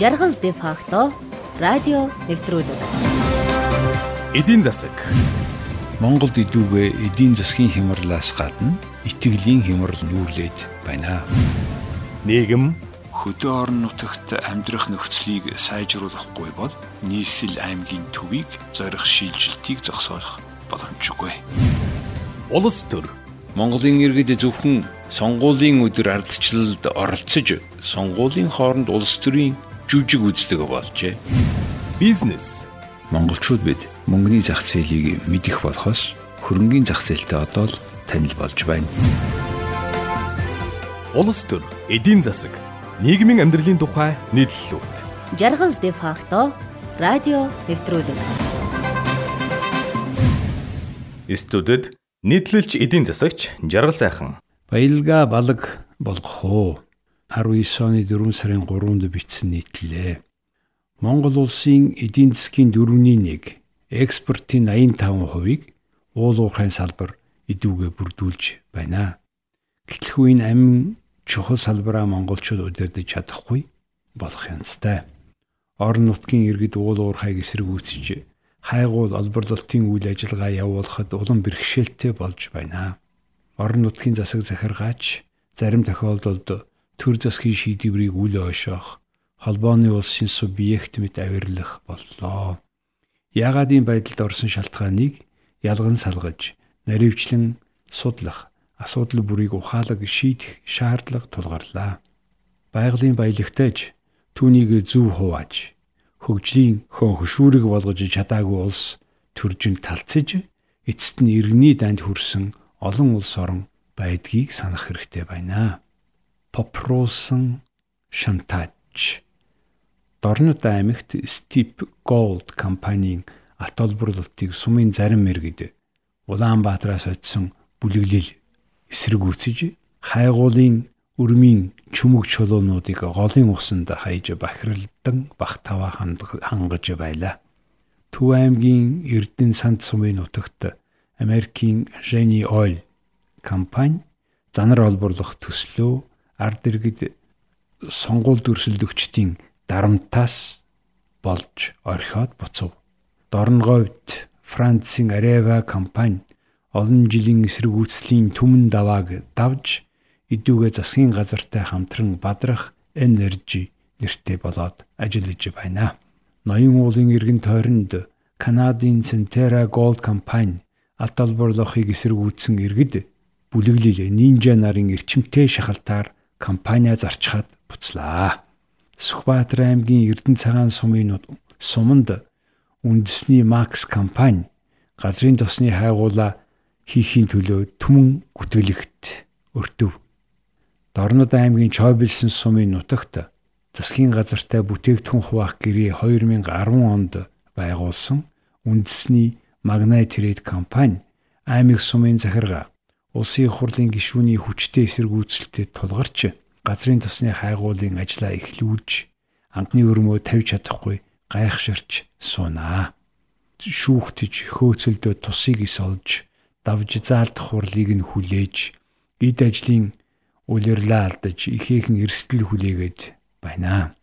Жаргал де факто радио нэвтрүүлэг. Эдийн засаг. Монголд идүүгээ эдийн засгийн хямралаас гадна итгэлийн хямрал нүүрлээд байна. Нийгэм Хөдөө орон нутагт амьдрах нөхцөлийг сайжруулахгүй бол нийслэл аймгийн төвийг зорих шийдвэрлэлтийг зогсоох боломжгүй. улс төр Монголын иргэд зөвхөн сонгуулийн өдөр ардчлалд оролцож сонгуулийн хооронд улс төрийн жүжиг үздэг болжээ. бизнес Монголчууд бид мөнгөний зах зээлийг мэдэх болохоос хөрөнгөний зах зээлтэй одоо л танил болж байна. улс төр эдийн засаг нийгмийн амьдралын тухай нийтлэлүүд Жаргал де факто радио нэвтрүүлэг. студид нийтлэлч эдийн засагч Жаргал сайхан Баялга балаг болгох уу. 19 оны 4 сарын 3-нд бичсэн нийтлэлээ. Монгол улсын эдийн засгийн 4.1 экспортын 85%-ийг уул уурхайн салбар идүүгээ бүрдүүлж байна. Гэтэл энэ амин чухал салбараа монголчууд удирдах чадахгүй болох янзтай. Орон нутгийн иргэд уул уурхайг эсэргүүцэж хайгуул олборлолтын үйл ажиллагаа явуулахад улам бэрхшээлтэй болж байна. Орон нутгийн засаг захиргаач зарим тохиолдолд төр засгийн шийдвэрийг үл ойшоох холбооны улсын субъект мэт авирлах боллоо. Яагаад ийм байдалд орсон шалтгааныг ялган салгаж, наривчлан судлах, асуудал бүрийг ухаалаг шийдэх шаардлага тулгарлаа. Байгалийн баялагтайж түүнийг зөв хувааж, хөгжлийн хön хөшүүрэг болгож чадаагүй улс төржин талцж, эцэст нь иргэний данд хүрсэн олон улс орон байдгийг санах хэрэгтэй байна. Попросон шантаж Дорнод аймагт Steep Gold компанийн ат олборлолтыг сумын зарим мэрэгд Улаанбаатараас очсон бүлэглэл эсэргүүцэж хайгуулын өрмийн чүмэг чулуунуудыг голын усанд хаяж бахиралдан багтаваа хангаж байлаа. Төв аймгийн Эрдэнэ санд сумын нутагт Америкийн Jenny Oil компани занар олборлох төслөө ард иргэд сонгуульд өрсөлдөгчдийн дарамтаас болж орхиод буцав. Дорнговьд Францын Areva компани олон жилийн эсэргүүцлийн түмэн давааг давж идүүгээ засгийн газартай хамтран бадрах энержи нэртэй болоод ажиллаж байна. Ноён уулын иргэн тойронд Канадын Centera Gold компани алт олборлохыг эсэргүүцсэн иргэд бүлэглэл нинжа нарын эрчимтэй шахалтаар компаниа зарчхаад буцлаа. Сүхбаатар аймгийн Эрдэнэ цагаан сумын суманд үндэсний Макс компани газрын тосны хайгуула хийхийн төлөө түмэн гүтгэлэгт өртөв. Дорнод аймгийн Чойбилсэн сумын нутагт засгийн газартай бүтээгдэхүүн хуваах гэрээ 2010 онд байгуулсан үндэсний Magnite Trade компани аймаг сумын захиргаа улсын хурлын гишүүний хүчтэй эсэргүүцэлтэд тулгарч газрын тосны хайгуулын ажлаа эхлүүлж амтны өрмөө тавьж чадахгүй гайхширч суунаа. Шүүхтэж хөөцөлдөө тусыг ис олж давж заалдах хурлыг нь хүлээж эд ажлын улирлаа алдаж ихээхэн эрсдэл хүлээгээд байна.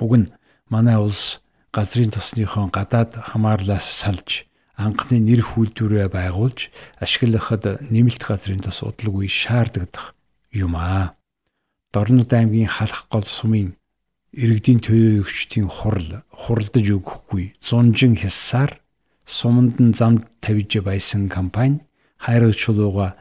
Уг нь манай улс газрын тосныхон гадаад хамаарлаас салж анхны нэр хүлдвэрээ байгуулж ашиглахад нэмэлт газрын тос удалгүй шаардагдах юм аа. Дорнод аймгийн халах гол сумын иргэдийн төлөөлөгчдийн хурал хуралдаж өгөхгүй зунжин хясаар суманд нь замд тавьж байсан компани хайрал чулууга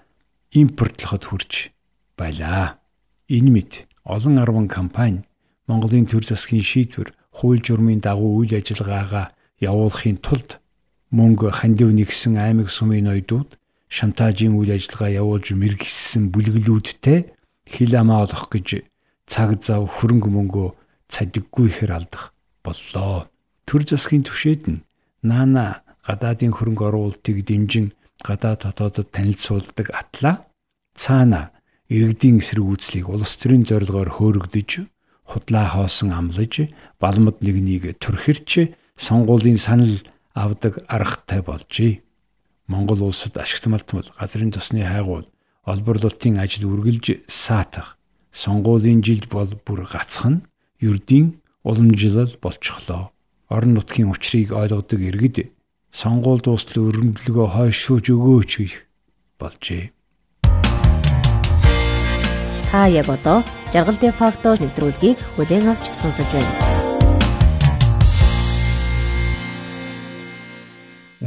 импортлоход хүрч байлаа. Энэ мэд олон арван компани Монголын төр засгийн шийдвэр хууль журмын дагуу үйл ажиллагаагаа явуулахын тулд мөнгө хандив нэгсэн аймаг сумын ноёдууд шантажийн үйл ажиллагаа явуулж мэрэгссэн бүлэглүүдтэй хил амаа олох гэж цаг зав хөрөнгө мөнгөө цадиггүй ихэр алдах боллоо. Төр засгийн түвшээд нь наана гадаадын хөрөнгө оруулалтыг дэмжин гадаад хотоодод танилцуулдаг атлаа цаана иргэдийн эсрэг үйлчлийг улс төрийн зорилгоор хөөрөгдөж худлаа хоосон амлаж балмад нэгнийг төрхирч сонгуулийн санал авдаг аргатай болжээ. Монгол улсад ашигт малтмал газрын тосны хайгуул олборлолтын ажил үргэлж саатах. Сонгуулийн жилд бол бүр гацхан ердийн уламжлал болчихлоо. Орон нутгийн учрыг ойлгодог иргэд сонгуул дуустал өрөмдлөгөө хойшууж өгөөч гэх болжээ. Та яг одоо жаргал дэ факто нэвтрүүлгийг бүлээн авч сонсож байна.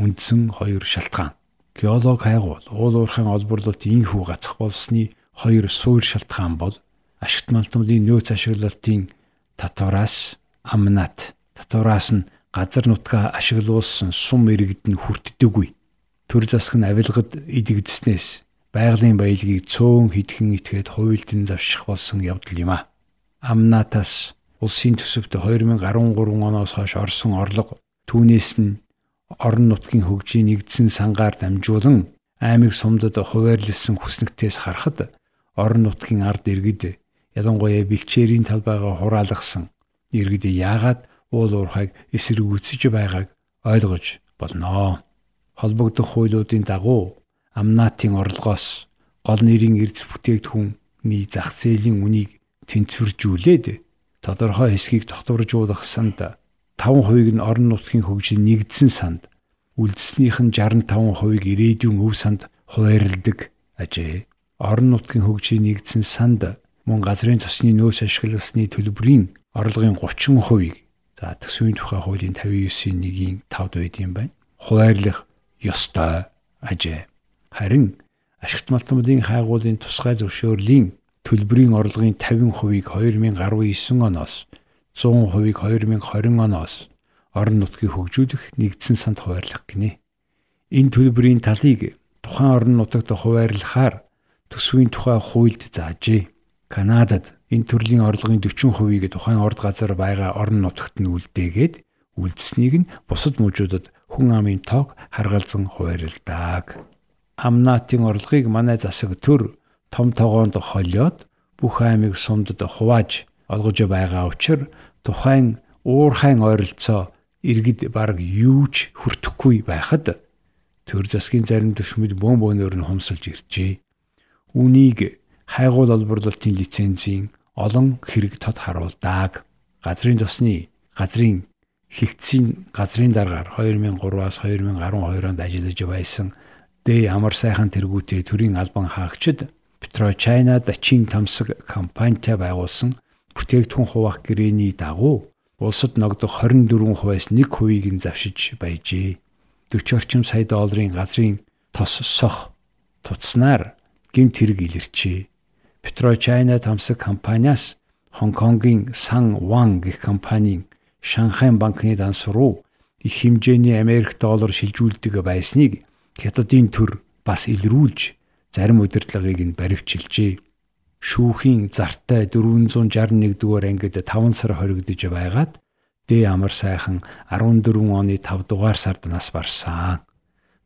Үндсэн хоёр шалтгаан. Геолог хайгуул уул уурхайн олборлолт инхүү гацх болсны хоёр суур шалтгаан бол ашигт малтмын нөөц ашиглалтын татвараас амнат татвараас нь газар нутгаа ашиглуулсан сум иргэд нь хүртдэггүй. Төр засаг нь авилгад идэгдснээс байгалийн баялагийг цөөн хитгэн итгээд хуйлдын завших болсон явдал юм а. Амнатаас улсын төсөвт 2013 оноос хойш орсон орлого түүнээс нь орон нутгийн хөгжийн нэгдсэн сангаар дамжуулан аймаг сумдад хуваарлсан хүснэгтээс харахад орон нутгийн ард иргэд ялангуяа бэлчээрийн талбайгаа хураалгасан иргэд яагаад уул уурхайг эсэргүүцэж байгааг ойлгож болно. Холбогдох хуулиудын дагуу амнаатын орлогоос гол нэрийн эрдэс бүтээгдэхүүний зах зээлийн үнийг тэнцвэржүүлээд тодорхой хэсгийг тогтворжуулах санд 5% нь орон нутгийн хөгжил нэгдсэн санд үлдснийх нь 65%-ийг ирээдүйн өв санд хуваарилдаг ажээ. Орон нутгийн хөгжил нэгдсэн санд мөн газрын тосны нөөц ашигласны төлбөрийн орлогын 30%-ийг за төсвийн тухай хуулийн 59-ийн 1-ийн 5-д байд юм байна. Хуваарлах ёстой ажээ. Харин ашигт малтмуудын хайгуулын тусгай зөвшөөрлийн төлбөрийн орлогын 50%-ийг 2019 оноос 100%-ийг 2020 оноос орон нутгийг хөгжүүлэх нэгдсэн санд хуваарлах гинэ. Энэ төлбөрийн талыг тухайн орон нутагт хуваарлахаар төсвийн тухай хуульд заажээ. Канадад энэ төрлийн орлогын 40%-ийг тухайн орд газар байгаа орон нутагт нь үлдээгээд үлдсэнийг нь бусад мужуудад хүн амын тоог харгалзан хуваарилдаг. Амнатын орлогыг манай засаг төр том тогоонд холиод бүх аймаг сумдад хувааж олгож байгаа учраас тухайн уурхайн ойролцоо иргэд баг юу ч хүртэхгүй байхад төр засгийн зарим төшмөд бөөн бөөнөр нь хумсалж иржээ. Үүнийг хайгуул олборлолтын лицензийн олон хэрэг тод харуулдаг. Газрын тосны газрын хилцийн газрын дараагаар 2003-аас 2012 онд ажиллаж байсан Д амар сайхан тэргүүтэй төрийн албан хаагчид Петрочайна Дачин тамсаг компанитай байгуулсан бүтээгдэхүүн хуваах гэрээний дагуу улсад ногдох 24%-аас 1%-ийг нь завшиж байжээ. 40 орчим сая долларын газрын тос сох туцснаар гимт хэрэг илэрчээ. Петрочайна тамсаг компаниас Хонконгийн Сан Ван гэх компанийн Шанхай банкны данс руу их хэмжээний Америк доллар шилжүүлдэг байсныг хятадын төр бас илрүүлж зарим удирдлагыг нь баривчилжээ шүүхийн зартай 461 дугаар ангид 5 сар хоригдож байгаад Д амар сайхан 14 оны 5 дугаар сард нас барсан.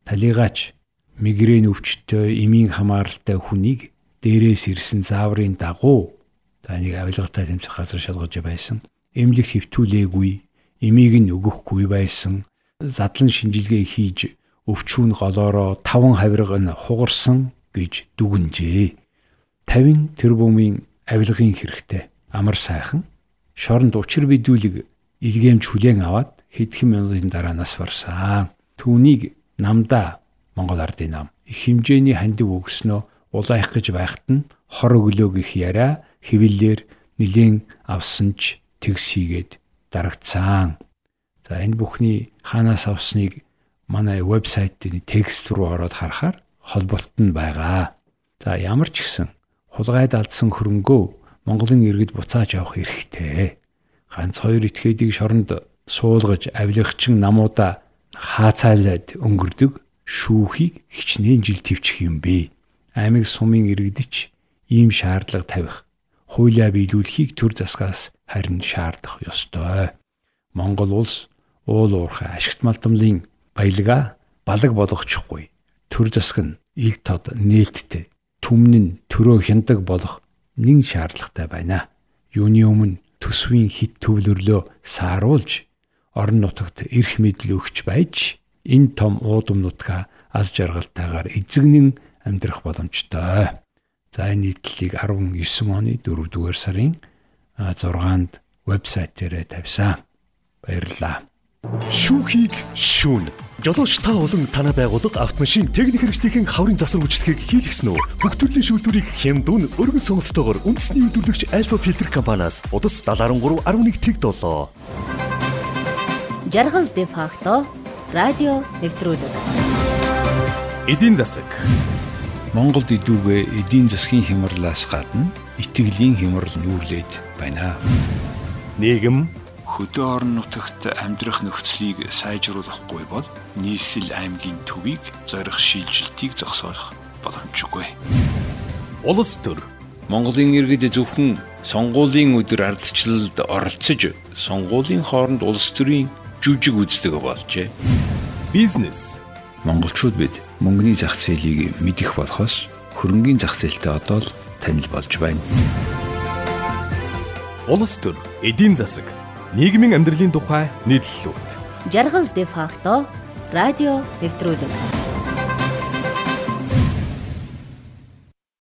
Талигаач мигрэн өвчтөй эмийн хамааралтай хүнийг дээрээс ирсэн зааврын дагуу за нэг авилгатай тэмцэх газар шалгаж байсан. Эмнэлэг хөвтүүлээгүй, эмийг нь өгөхгүй байсан. Задлан шинжилгээ хийж өвчүүн голоороо 5 хавирга нь хугарсан гэж дүгнжээ. 50 тэрбумын авилгын хэрэгтэй. Амар сайхан шоронд учир бидүүлэг илгээмж хүлээн аваад хэдхэн минутын дараа нас барсан. Түүнийг намда Монгол ардын нам их хэмжээний хандив өгснөө улайх гэж байхад нь хор өглөө гих яриа хэвлэлээр нилээн авсан ч тэгс хийгээд дарагцсан. За энэ бүхний хаанаас авсныг манай вебсайтын текст руу ороод харахаар холболт нь байгаа. За ямар ч гэсэн хулгайд алдсан хөрөнгөө Монголын иргэд буцааж авах эрхтэй. Ганц хоёр этгээдийг шоронд суулгаж авилгачин намуудаа хаацайлаад өнгөрдөг шүүхийг хичнээн жил твчих юм бэ. Аймаг сумын иргэдч ийм шаардлага тавих, хуулиа биелүүлэхийг төр засгаас харин шаардах ёстой. Монгол улс уул уурхай ашигт малтамлын баялгаа балаг болгочихгүй. Төр засаг нь ил тод нээлттэй түмэн төрөө хяндаг болох нэг шаардлагатай байна. Юуны өмнө төсвийн хит төвлөрлөө сааруулж орон нутагт эрх мэдэл өгч байж энэ том уудам нутгаа аз жаргалтайгаар эзэгнэн амьдрах боломжтой. За энэ нийтлэлийг 19 оны 4 дугаар сарын 6-нд вебсайт дээрээ тавьсан. Баярлалаа. Шүүхийг шүүн. Жолооч та болон танай байгууллага автомашин техник хэрэгслийн хаврын засвар үйлчлэгийг хийлгэсэн үү? Бүх төрлийн шүүлтүүрийг хямдун өргөн сонголтоогоор үндэсний үйлдвэрлэгч Alpha Filter компаниас удас 713.1 тэг долоо. Жаргал де факто радио нэвтрүүлэг. Эдийн засаг. Монголд идүүгээ эдийн засгийн хямралаас гадна итгэлийн хямрал нүүрлээд байна. Нийгэм Хөдөө орон нутагт амьдрах нөхцөлийг сайжруулахгүй бол нийслэл аймгийн төвийг зорих шилжилтийг зогсоох боломжгүй. улс төр Монголын иргэд зөвхөн сонгуулийн өдөр ардчлалд оролцож сонгуулийн хооронд улс төрийн жүжиг үздэг болжээ. бизнес Монголчууд бид мөнгөний зах зээлийг мэдэх болохоос хөрөнгөний зах зээлтэй одоо л танил болж байна. улс төр эдийн засаг нийгмийн амьдралын тухай нийтлэлүүд Жаргал де факто радио нэвтрүүлэг.